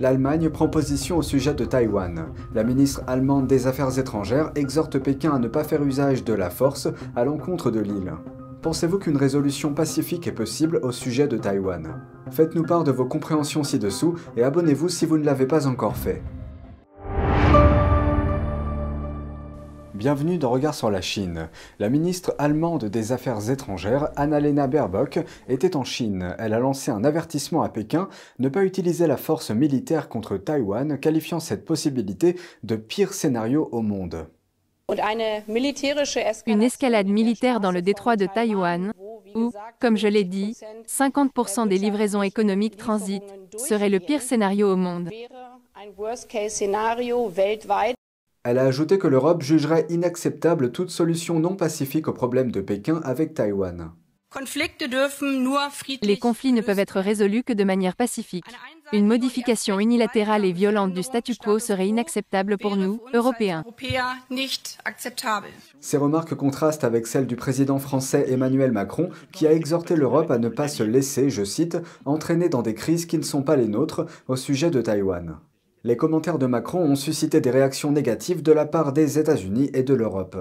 L'Allemagne prend position au sujet de Taïwan. La ministre allemande des Affaires étrangères exhorte Pékin à ne pas faire usage de la force à l'encontre de l'île. Pensez-vous qu'une résolution pacifique est possible au sujet de Taïwan? Faites-nous part de vos compréhensions ci-dessous et abonnez-vous si vous ne l'avez pas encore fait. Bienvenue dans Regard sur la Chine. La ministre allemande des Affaires étrangères, Annalena Baerbock, était en Chine. Elle a lancé un avertissement à Pékin, ne pas utiliser la force militaire contre Taïwan, qualifiant cette possibilité de pire scénario au monde. Une escalade militaire dans le détroit de Taïwan, où, comme je l'ai dit, 50% des livraisons économiques transitent, serait le pire scénario au monde. Elle a ajouté que l'Europe jugerait inacceptable toute solution non pacifique au problème de Pékin avec Taïwan. Les conflits ne peuvent être résolus que de manière pacifique. Une modification unilatérale et violente du statu quo serait inacceptable pour nous, Européens. Ces remarques contrastent avec celles du président français Emmanuel Macron, qui a exhorté l'Europe à ne pas se laisser, je cite, entraîner dans des crises qui ne sont pas les nôtres au sujet de Taïwan. Les commentaires de Macron ont suscité des réactions négatives de la part des États-Unis et de l'Europe.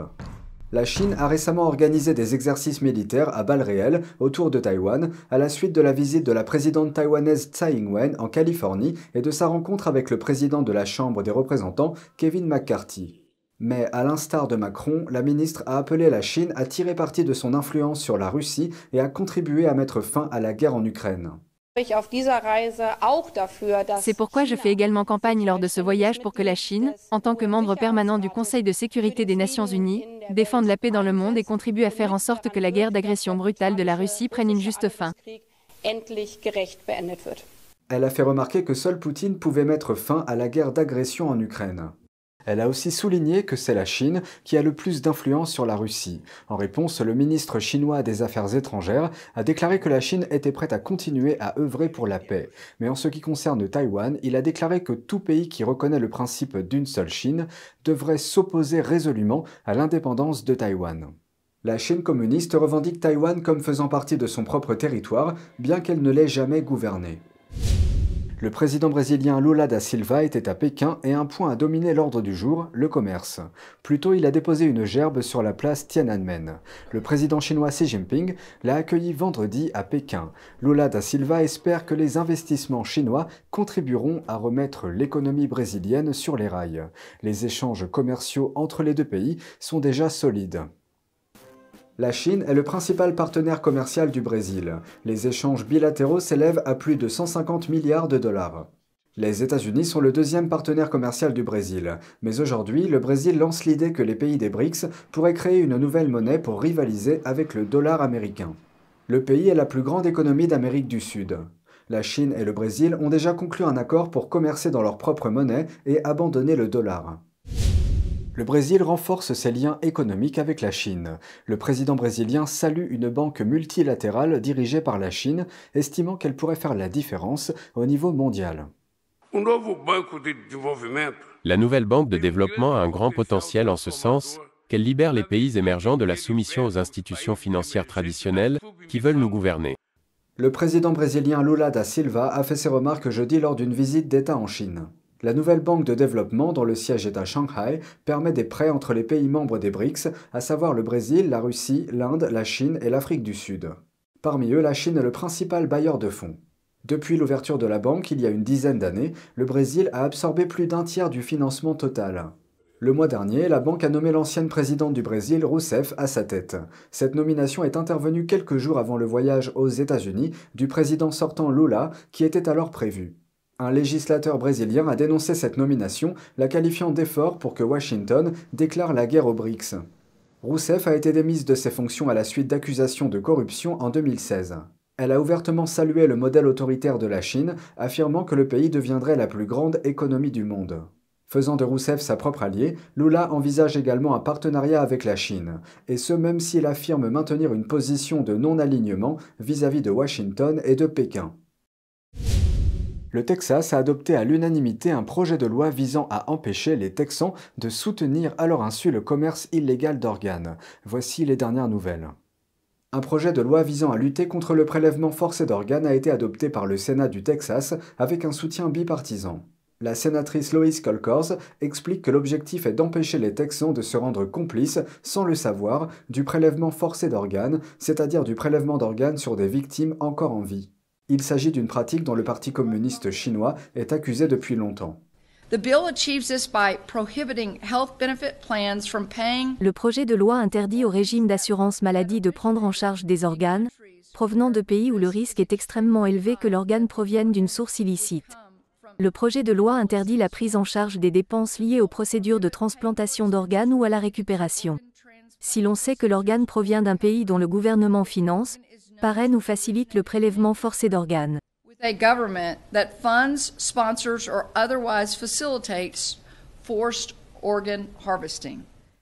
La Chine a récemment organisé des exercices militaires à balles réelles autour de Taïwan à la suite de la visite de la présidente taïwanaise Tsai Ing-wen en Californie et de sa rencontre avec le président de la Chambre des représentants, Kevin McCarthy. Mais à l'instar de Macron, la ministre a appelé la Chine à tirer parti de son influence sur la Russie et à contribuer à mettre fin à la guerre en Ukraine. C'est pourquoi je fais également campagne lors de ce voyage pour que la Chine, en tant que membre permanent du Conseil de sécurité des Nations Unies, défende la paix dans le monde et contribue à faire en sorte que la guerre d'agression brutale de la Russie prenne une juste fin. Elle a fait remarquer que seul Poutine pouvait mettre fin à la guerre d'agression en Ukraine. Elle a aussi souligné que c'est la Chine qui a le plus d'influence sur la Russie. En réponse, le ministre chinois des Affaires étrangères a déclaré que la Chine était prête à continuer à œuvrer pour la paix. Mais en ce qui concerne Taïwan, il a déclaré que tout pays qui reconnaît le principe d'une seule Chine devrait s'opposer résolument à l'indépendance de Taïwan. La Chine communiste revendique Taïwan comme faisant partie de son propre territoire, bien qu'elle ne l'ait jamais gouverné. Le président brésilien Lula da Silva était à Pékin et un point a dominé l'ordre du jour, le commerce. Plus tôt, il a déposé une gerbe sur la place Tiananmen. Le président chinois Xi Jinping l'a accueilli vendredi à Pékin. Lula da Silva espère que les investissements chinois contribueront à remettre l'économie brésilienne sur les rails. Les échanges commerciaux entre les deux pays sont déjà solides. La Chine est le principal partenaire commercial du Brésil. Les échanges bilatéraux s'élèvent à plus de 150 milliards de dollars. Les États-Unis sont le deuxième partenaire commercial du Brésil, mais aujourd'hui, le Brésil lance l'idée que les pays des BRICS pourraient créer une nouvelle monnaie pour rivaliser avec le dollar américain. Le pays est la plus grande économie d'Amérique du Sud. La Chine et le Brésil ont déjà conclu un accord pour commercer dans leur propre monnaie et abandonner le dollar. Le Brésil renforce ses liens économiques avec la Chine. Le président brésilien salue une banque multilatérale dirigée par la Chine, estimant qu'elle pourrait faire la différence au niveau mondial. La nouvelle banque de développement a un grand potentiel en ce sens qu'elle libère les pays émergents de la soumission aux institutions financières traditionnelles qui veulent nous gouverner. Le président brésilien Lula da Silva a fait ses remarques jeudi lors d'une visite d'État en Chine. La nouvelle banque de développement, dont le siège est à Shanghai, permet des prêts entre les pays membres des BRICS, à savoir le Brésil, la Russie, l'Inde, la Chine et l'Afrique du Sud. Parmi eux, la Chine est le principal bailleur de fonds. Depuis l'ouverture de la banque, il y a une dizaine d'années, le Brésil a absorbé plus d'un tiers du financement total. Le mois dernier, la banque a nommé l'ancienne présidente du Brésil, Rousseff, à sa tête. Cette nomination est intervenue quelques jours avant le voyage aux États-Unis du président sortant Lula, qui était alors prévu. Un législateur brésilien a dénoncé cette nomination, la qualifiant d'effort pour que Washington déclare la guerre aux BRICS. Rousseff a été démise de ses fonctions à la suite d'accusations de corruption en 2016. Elle a ouvertement salué le modèle autoritaire de la Chine, affirmant que le pays deviendrait la plus grande économie du monde. Faisant de Rousseff sa propre alliée, Lula envisage également un partenariat avec la Chine, et ce même s'il affirme maintenir une position de non-alignement vis-à-vis de Washington et de Pékin le Texas a adopté à l'unanimité un projet de loi visant à empêcher les Texans de soutenir à leur insu le commerce illégal d'organes. Voici les dernières nouvelles. Un projet de loi visant à lutter contre le prélèvement forcé d'organes a été adopté par le Sénat du Texas avec un soutien bipartisan. La sénatrice Lois Colcors explique que l'objectif est d'empêcher les Texans de se rendre complices, sans le savoir, du prélèvement forcé d'organes, c'est-à-dire du prélèvement d'organes sur des victimes encore en vie. Il s'agit d'une pratique dont le Parti communiste chinois est accusé depuis longtemps. Le projet de loi interdit au régime d'assurance maladie de prendre en charge des organes provenant de pays où le risque est extrêmement élevé que l'organe provienne d'une source illicite. Le projet de loi interdit la prise en charge des dépenses liées aux procédures de transplantation d'organes ou à la récupération. Si l'on sait que l'organe provient d'un pays dont le gouvernement finance, parraine ou facilite le prélèvement forcé d'organes.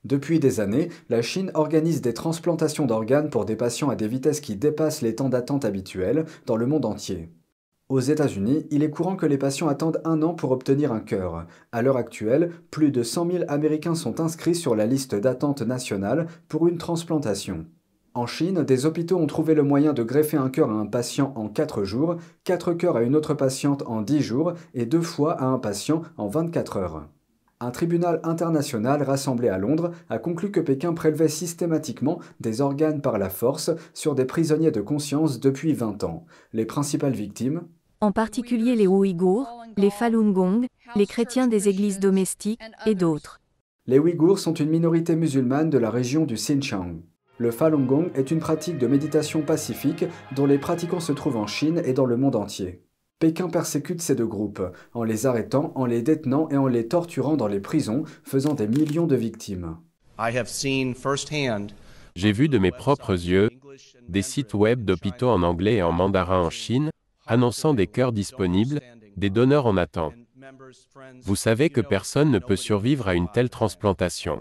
Depuis des années, la Chine organise des transplantations d'organes pour des patients à des vitesses qui dépassent les temps d'attente habituels dans le monde entier. Aux États-Unis, il est courant que les patients attendent un an pour obtenir un cœur. À l'heure actuelle, plus de 100 000 Américains sont inscrits sur la liste d'attente nationale pour une transplantation. En Chine, des hôpitaux ont trouvé le moyen de greffer un cœur à un patient en 4 jours, 4 cœurs à une autre patiente en 10 jours et deux fois à un patient en 24 heures. Un tribunal international rassemblé à Londres a conclu que Pékin prélevait systématiquement des organes par la force sur des prisonniers de conscience depuis 20 ans. Les principales victimes En particulier les Ouïghours, les Falun Gong, les chrétiens des églises domestiques et d'autres. Les Ouïghours sont une minorité musulmane de la région du Xinjiang. Le Falun Gong est une pratique de méditation pacifique dont les pratiquants se trouvent en Chine et dans le monde entier. Pékin persécute ces deux groupes, en les arrêtant, en les détenant et en les torturant dans les prisons, faisant des millions de victimes. J'ai vu de mes propres yeux des sites web d'hôpitaux en anglais et en mandarin en Chine, annonçant des cœurs disponibles, des donneurs en attente. Vous savez que personne ne peut survivre à une telle transplantation.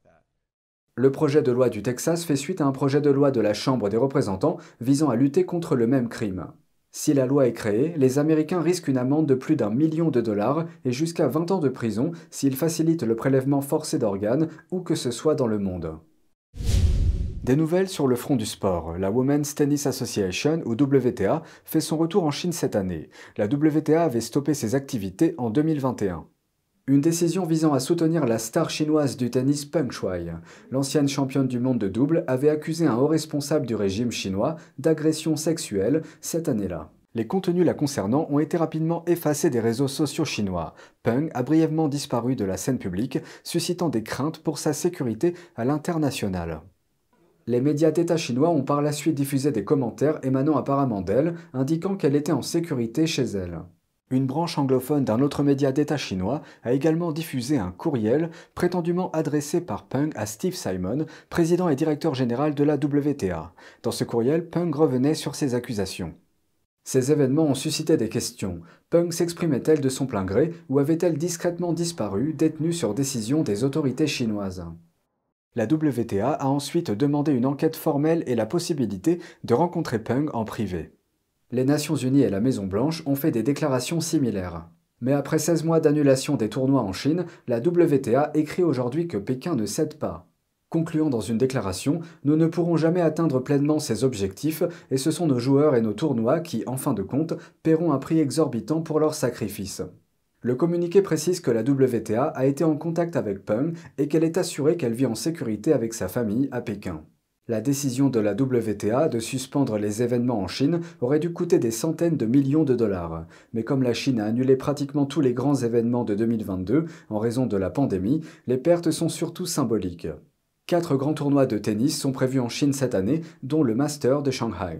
Le projet de loi du Texas fait suite à un projet de loi de la Chambre des représentants visant à lutter contre le même crime. Si la loi est créée, les Américains risquent une amende de plus d'un million de dollars et jusqu'à 20 ans de prison s'ils facilitent le prélèvement forcé d'organes où que ce soit dans le monde. Des nouvelles sur le front du sport. La Women's Tennis Association, ou WTA, fait son retour en Chine cette année. La WTA avait stoppé ses activités en 2021. Une décision visant à soutenir la star chinoise du tennis Peng Shuai. L'ancienne championne du monde de double avait accusé un haut responsable du régime chinois d'agression sexuelle cette année-là. Les contenus la concernant ont été rapidement effacés des réseaux sociaux chinois. Peng a brièvement disparu de la scène publique, suscitant des craintes pour sa sécurité à l'international. Les médias d'État chinois ont par la suite diffusé des commentaires émanant apparemment d'elle, indiquant qu'elle était en sécurité chez elle. Une branche anglophone d'un autre média d'État chinois a également diffusé un courriel prétendument adressé par Peng à Steve Simon, président et directeur général de la WTA. Dans ce courriel, Peng revenait sur ses accusations. Ces événements ont suscité des questions. Peng s'exprimait-elle de son plein gré ou avait-elle discrètement disparu, détenue sur décision des autorités chinoises? La WTA a ensuite demandé une enquête formelle et la possibilité de rencontrer Peng en privé les Nations Unies et la Maison-Blanche ont fait des déclarations similaires. Mais après 16 mois d'annulation des tournois en Chine, la WTA écrit aujourd'hui que Pékin ne cède pas. Concluant dans une déclaration, nous ne pourrons jamais atteindre pleinement ces objectifs et ce sont nos joueurs et nos tournois qui, en fin de compte, paieront un prix exorbitant pour leur sacrifice. Le communiqué précise que la WTA a été en contact avec Peng et qu'elle est assurée qu'elle vit en sécurité avec sa famille à Pékin. La décision de la WTA de suspendre les événements en Chine aurait dû coûter des centaines de millions de dollars. Mais comme la Chine a annulé pratiquement tous les grands événements de 2022 en raison de la pandémie, les pertes sont surtout symboliques. Quatre grands tournois de tennis sont prévus en Chine cette année, dont le Master de Shanghai.